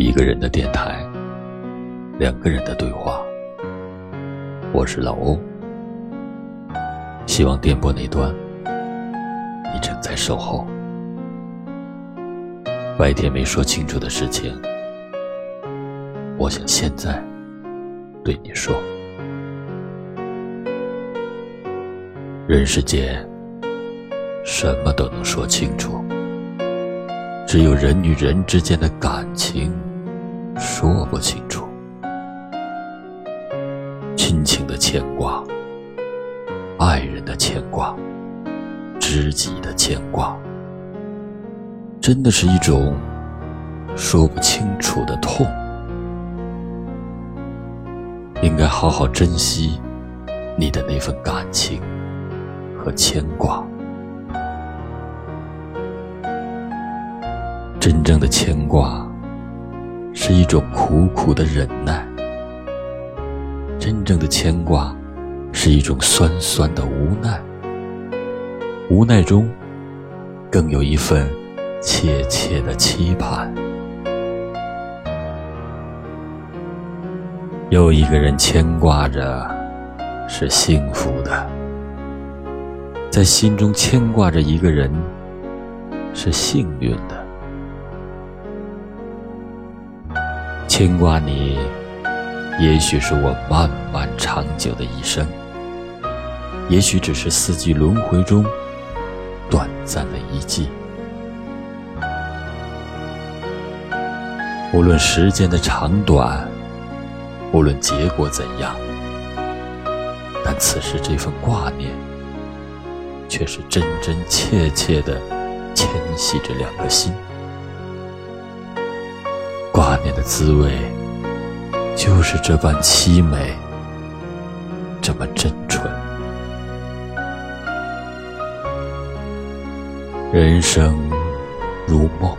一个人的电台，两个人的对话。我是老欧，希望电波那端你正在守候。白天没说清楚的事情，我想现在对你说：人世间什么都能说清楚，只有人与人之间的感情。说不清楚，亲情的牵挂，爱人的牵挂，知己的牵挂，真的是一种说不清楚的痛。应该好好珍惜你的那份感情和牵挂，真正的牵挂。是一种苦苦的忍耐，真正的牵挂是一种酸酸的无奈，无奈中更有一份切切的期盼。有一个人牵挂着，是幸福的；在心中牵挂着一个人，是幸运的。牵挂你，也许是我漫漫长久的一生，也许只是四季轮回中短暂的一季。无论时间的长短，无论结果怎样，但此时这份挂念，却是真真切切的牵系着两个心。挂念的滋味，就是这般凄美，这么真纯。人生如梦，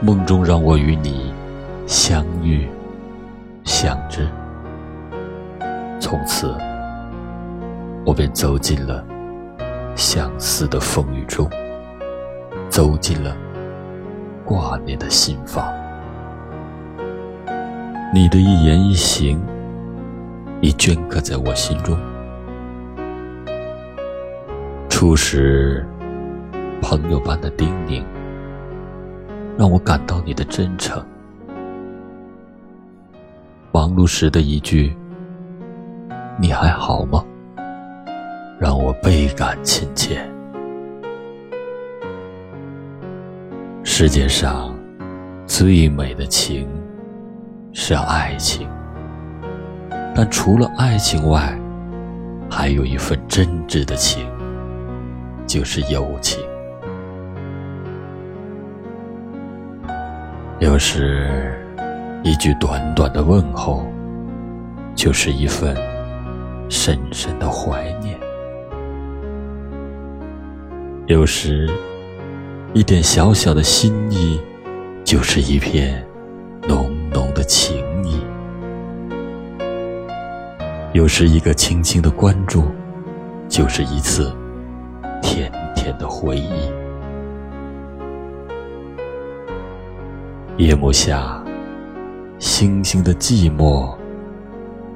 梦中让我与你相遇、相知，从此我便走进了相思的风雨中，走进了挂念的心房。你的一言一行，已镌刻在我心中。初时，朋友般的叮咛，让我感到你的真诚；忙碌时的一句“你还好吗”，让我倍感亲切。世界上最美的情。是爱情，但除了爱情外，还有一份真挚的情，就是友情。有时，一句短短的问候，就是一份深深的怀念；有时，一点小小的心意，就是一片。情谊，有时一个轻轻的关注，就是一次甜甜的回忆。夜幕下，星星的寂寞，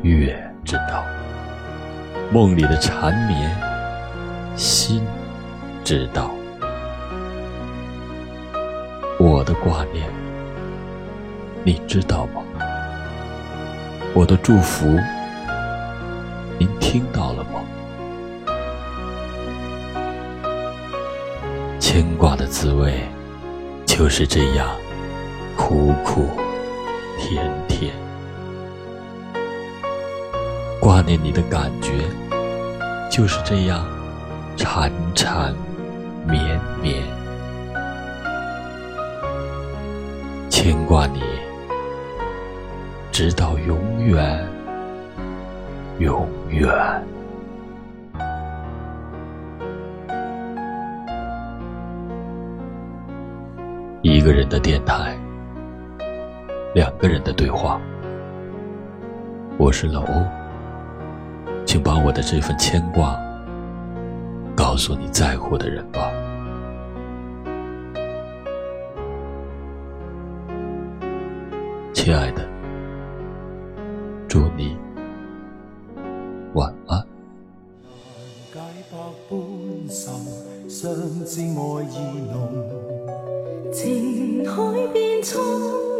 月知道；梦里的缠绵，心知道。我的挂念。你知道吗？我的祝福，您听到了吗？牵挂的滋味就是这样苦苦甜甜，挂念你的感觉就是这样缠缠绵绵，牵挂你。直到永远，永远。一个人的电台，两个人的对话。我是老欧，请把我的这份牵挂告诉你在乎的人吧。亲爱的，祝你晚安。解百般愁，相知爱意浓。情海变苍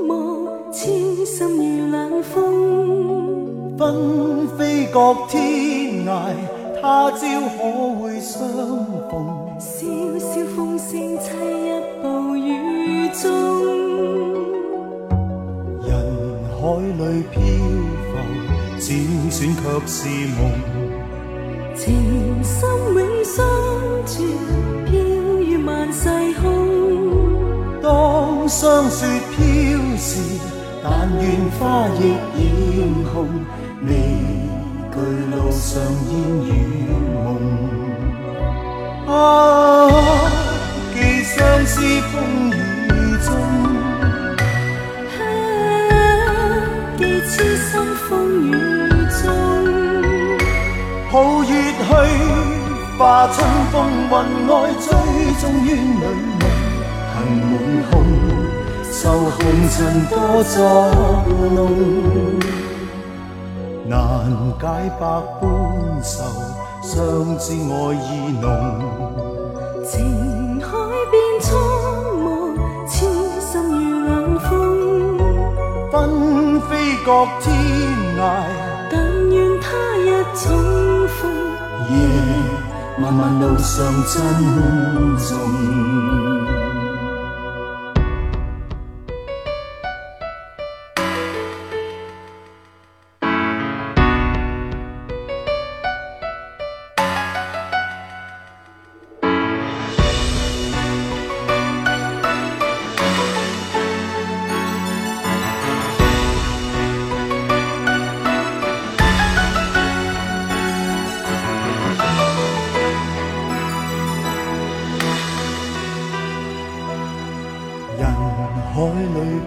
茫，痴心如冷风。纷飞各天涯，他朝可会相逢？萧萧风声凄一暴雨中。海里漂浮，辗转却是梦。情深永相存，飘于万世空。当霜雪飘时，但愿花亦艳红。未惧路上烟雨梦。啊，抱月去，化春风云外，追踪怨侣梦，恨满空，愁红尘多作弄，难解百般愁，相知爱意浓，情海变苍茫，痴心如冷风，纷飞各天涯，但愿他日重。夜漫漫路上珍重。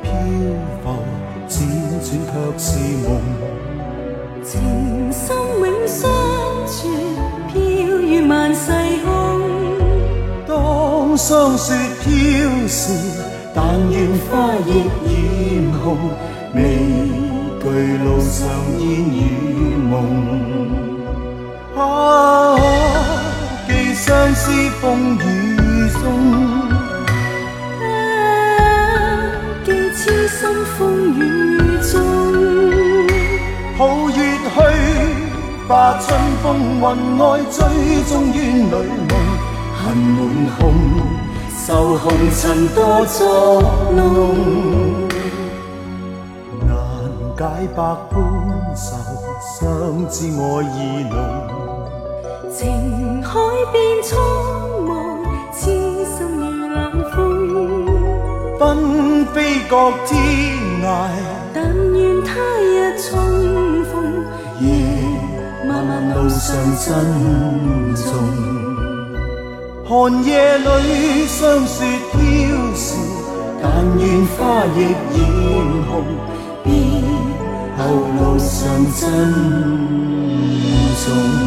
漂浮，辗转却是梦。情深永相存，飘于万世空。当霜雪飘时，但愿花亦艳红。未惧路上烟雨梦。啊，寄相思风雨中。风雨中抱月去，化春风云外，追踪怨女梦，恨满胸，愁红尘多作弄，难解百般愁，相知爱意浓，情海变苍茫，痴心如冷风，飞各天涯，但愿他日重逢。夜漫漫路上珍重，寒夜里霜雪飘时，但愿花亦艳红，别后路上珍重。